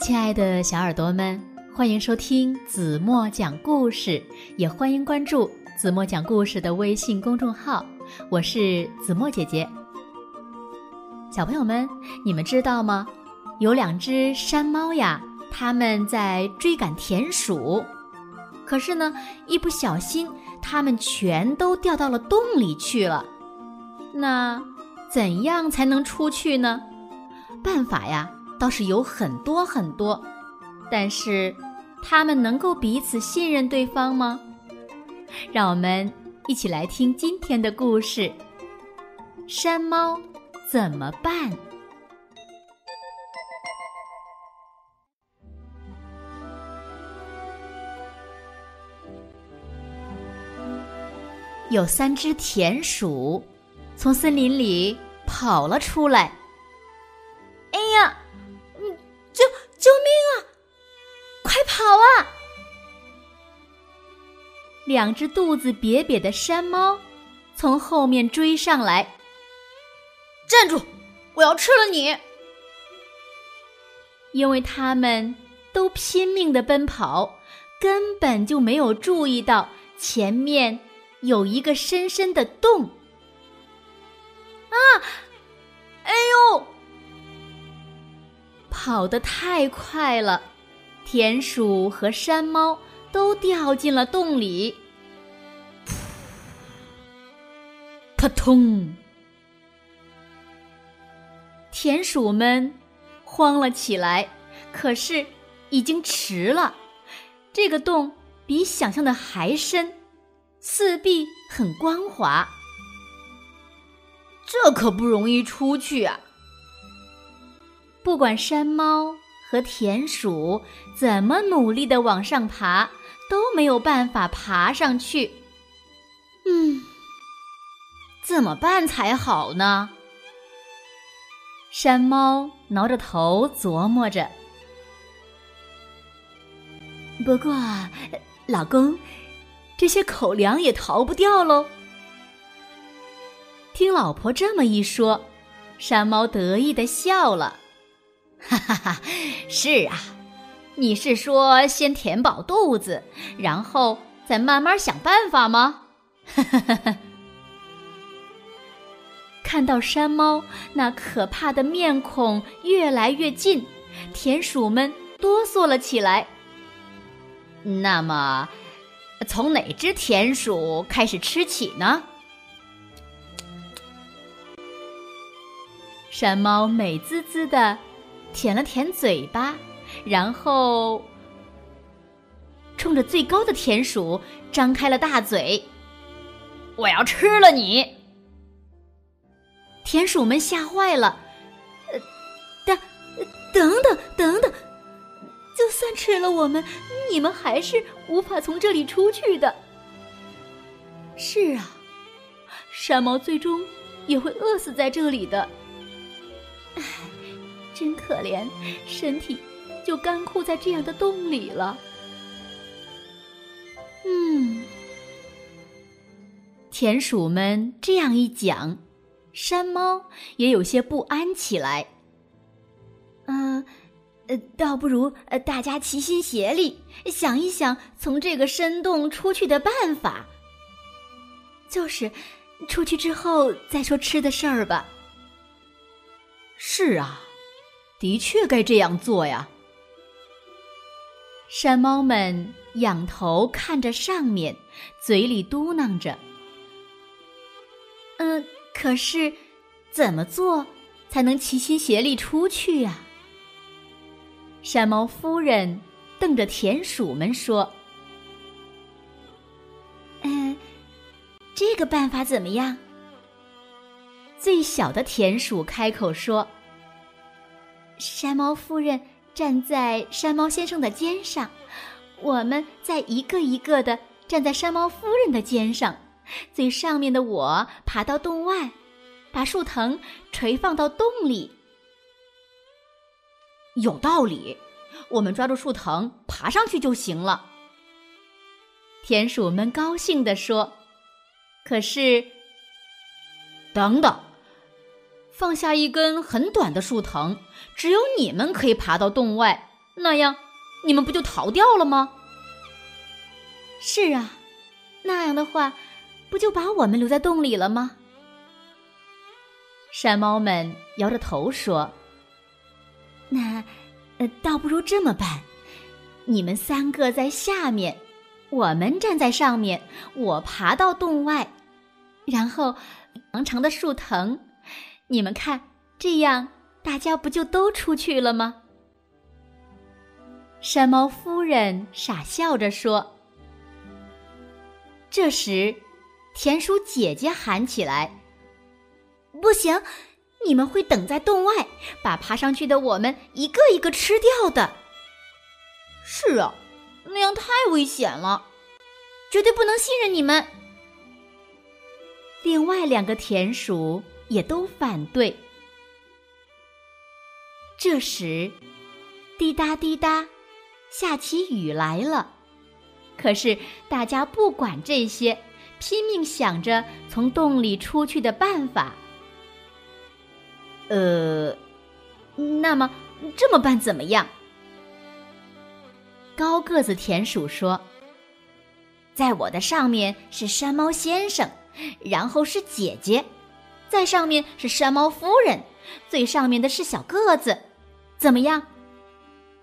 亲爱的小耳朵们，欢迎收听子墨讲故事，也欢迎关注子墨讲故事的微信公众号。我是子墨姐姐。小朋友们，你们知道吗？有两只山猫呀，它们在追赶田鼠，可是呢，一不小心，它们全都掉到了洞里去了。那怎样才能出去呢？办法呀？倒是有很多很多，但是他们能够彼此信任对方吗？让我们一起来听今天的故事：山猫怎么办？有三只田鼠从森林里跑了出来。两只肚子瘪瘪的山猫从后面追上来，站住！我要吃了你！因为他们都拼命的奔跑，根本就没有注意到前面有一个深深的洞。啊！哎呦！跑得太快了，田鼠和山猫都掉进了洞里。扑通！田鼠们慌了起来，可是已经迟了。这个洞比想象的还深，四壁很光滑，这可不容易出去啊！不管山猫和田鼠怎么努力的往上爬，都没有办法爬上去。怎么办才好呢？山猫挠着头琢磨着。不过，老公，这些口粮也逃不掉喽。听老婆这么一说，山猫得意的笑了。哈哈哈，是啊，你是说先填饱肚子，然后再慢慢想办法吗？哈哈哈哈。看到山猫那可怕的面孔越来越近，田鼠们哆嗦了起来。那么，从哪只田鼠开始吃起呢？山猫美滋滋的舔了舔嘴巴，然后冲着最高的田鼠张开了大嘴：“我要吃了你！”田鼠们吓坏了，呃，等，等等，等等，就算吃了我们，你们还是无法从这里出去的。是啊，山猫最终也会饿死在这里的。唉，真可怜，身体就干枯在这样的洞里了。嗯，田鼠们这样一讲。山猫也有些不安起来。嗯，呃，倒不如呃，大家齐心协力，想一想从这个深洞出去的办法。就是，出去之后再说吃的事儿吧。是啊，的确该这样做呀。山猫们仰头看着上面，嘴里嘟囔着：“嗯。”可是，怎么做才能齐心协力出去呀？山猫夫人瞪着田鼠们说：“嗯，这个办法怎么样？”最小的田鼠开口说：“山猫夫人站在山猫先生的肩上，我们再一个一个的站在山猫夫人的肩上。”最上面的我爬到洞外，把树藤垂放到洞里。有道理，我们抓住树藤爬上去就行了。田鼠们高兴地说：“可是，等等，放下一根很短的树藤，只有你们可以爬到洞外，那样你们不就逃掉了吗？是啊，那样的话，不就把我们留在洞里了吗？山猫们摇着头说：“那，倒不如这么办，你们三个在下面，我们站在上面，我爬到洞外，然后长长的树藤，你们看，这样大家不就都出去了吗？”山猫夫人傻笑着说。这时，田鼠姐姐喊起来。不行，你们会等在洞外，把爬上去的我们一个一个吃掉的。是啊，那样太危险了，绝对不能信任你们。另外两个田鼠也都反对。这时，滴答滴答，下起雨来了。可是大家不管这些，拼命想着从洞里出去的办法。呃，那么这么办怎么样？高个子田鼠说：“在我的上面是山猫先生，然后是姐姐，在上面是山猫夫人，最上面的是小个子，怎么样？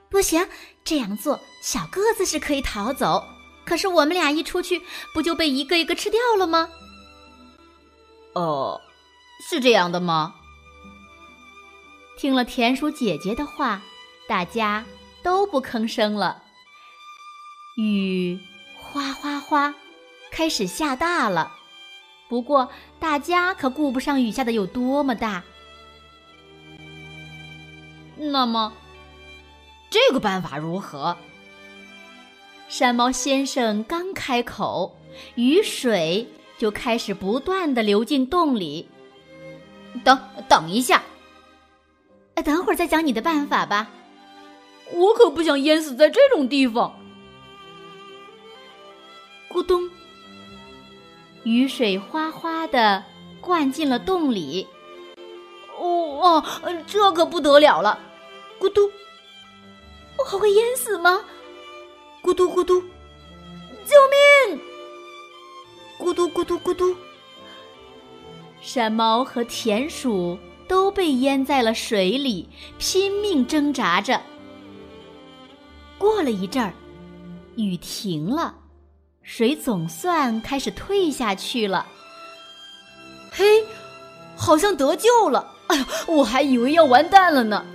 不行，这样做小个子是可以逃走，可是我们俩一出去，不就被一个一个吃掉了吗？”哦，是这样的吗？听了田鼠姐姐的话，大家都不吭声了。雨哗哗哗，开始下大了。不过大家可顾不上雨下的有多么大。那么，这个办法如何？山猫先生刚开口，雨水就开始不断的流进洞里。等等一下。等会儿再讲你的办法吧。我可不想淹死在这种地方。咕咚，雨水哗哗的灌进了洞里。哦哦，这可不得了了！咕嘟，我还会淹死吗？嘟咕嘟，救命！咕嘟咕嘟咕嘟，山猫和田鼠。都被淹在了水里，拼命挣扎着。过了一阵儿，雨停了，水总算开始退下去了。嘿，好像得救了！哎呀，我还以为要完蛋了呢。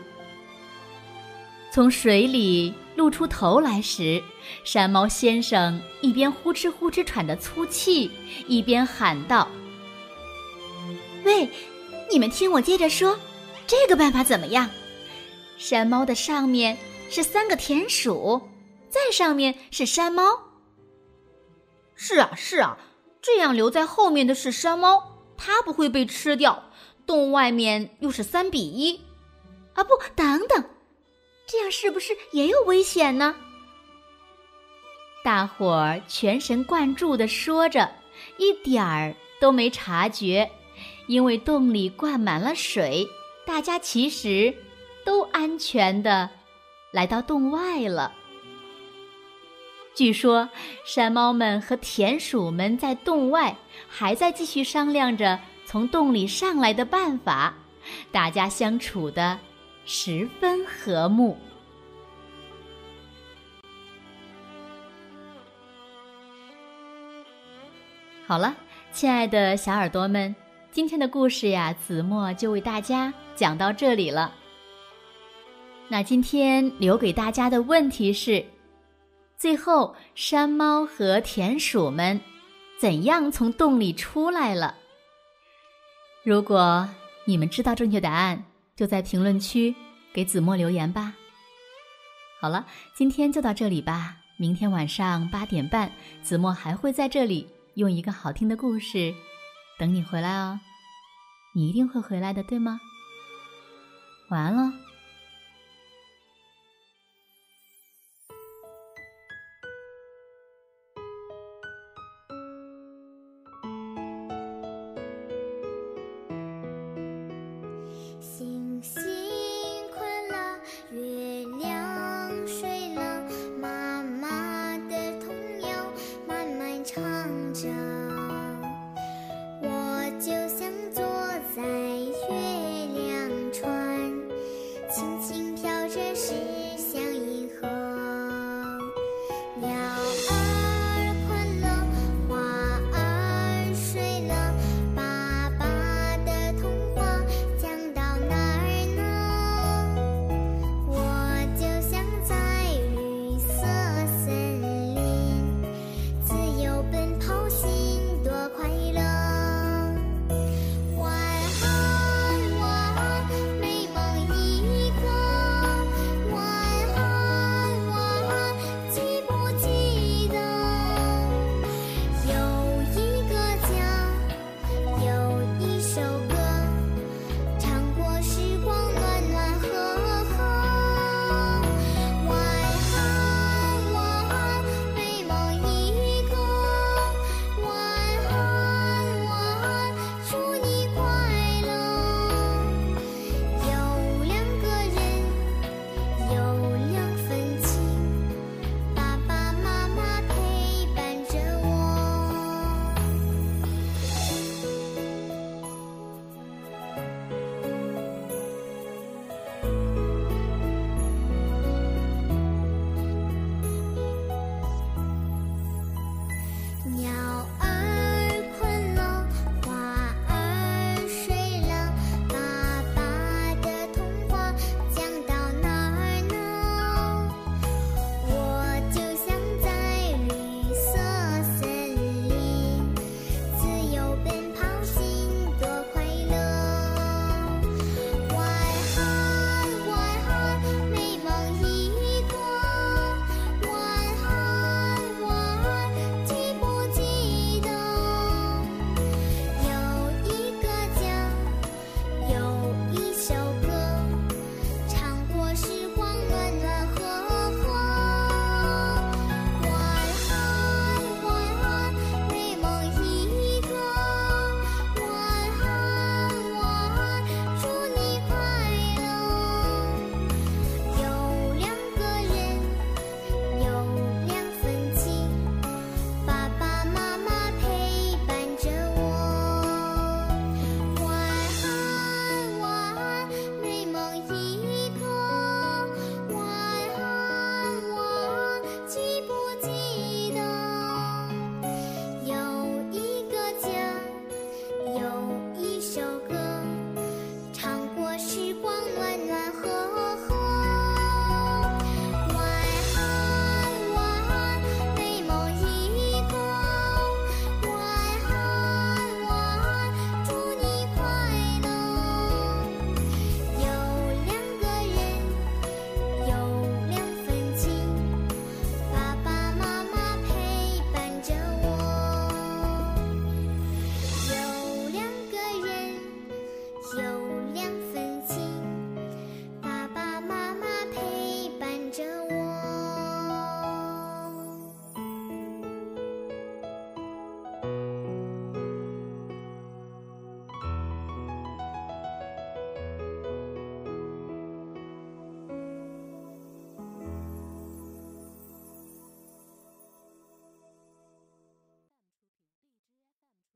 从水里露出头来时，山猫先生一边呼哧呼哧喘着粗气，一边喊道：“喂！”你们听我接着说，这个办法怎么样？山猫的上面是三个田鼠，再上面是山猫。是啊，是啊，这样留在后面的是山猫，它不会被吃掉。洞外面又是三比一，啊不，等等，这样是不是也有危险呢？大伙儿全神贯注的说着，一点儿都没察觉。因为洞里灌满了水，大家其实都安全的来到洞外了。据说山猫们和田鼠们在洞外还在继续商量着从洞里上来的办法，大家相处的十分和睦。好了，亲爱的小耳朵们。今天的故事呀，子墨就为大家讲到这里了。那今天留给大家的问题是：最后山猫和田鼠们怎样从洞里出来了？如果你们知道正确答案，就在评论区给子墨留言吧。好了，今天就到这里吧。明天晚上八点半，子墨还会在这里用一个好听的故事。等你回来哦，你一定会回来的，对吗？晚安了。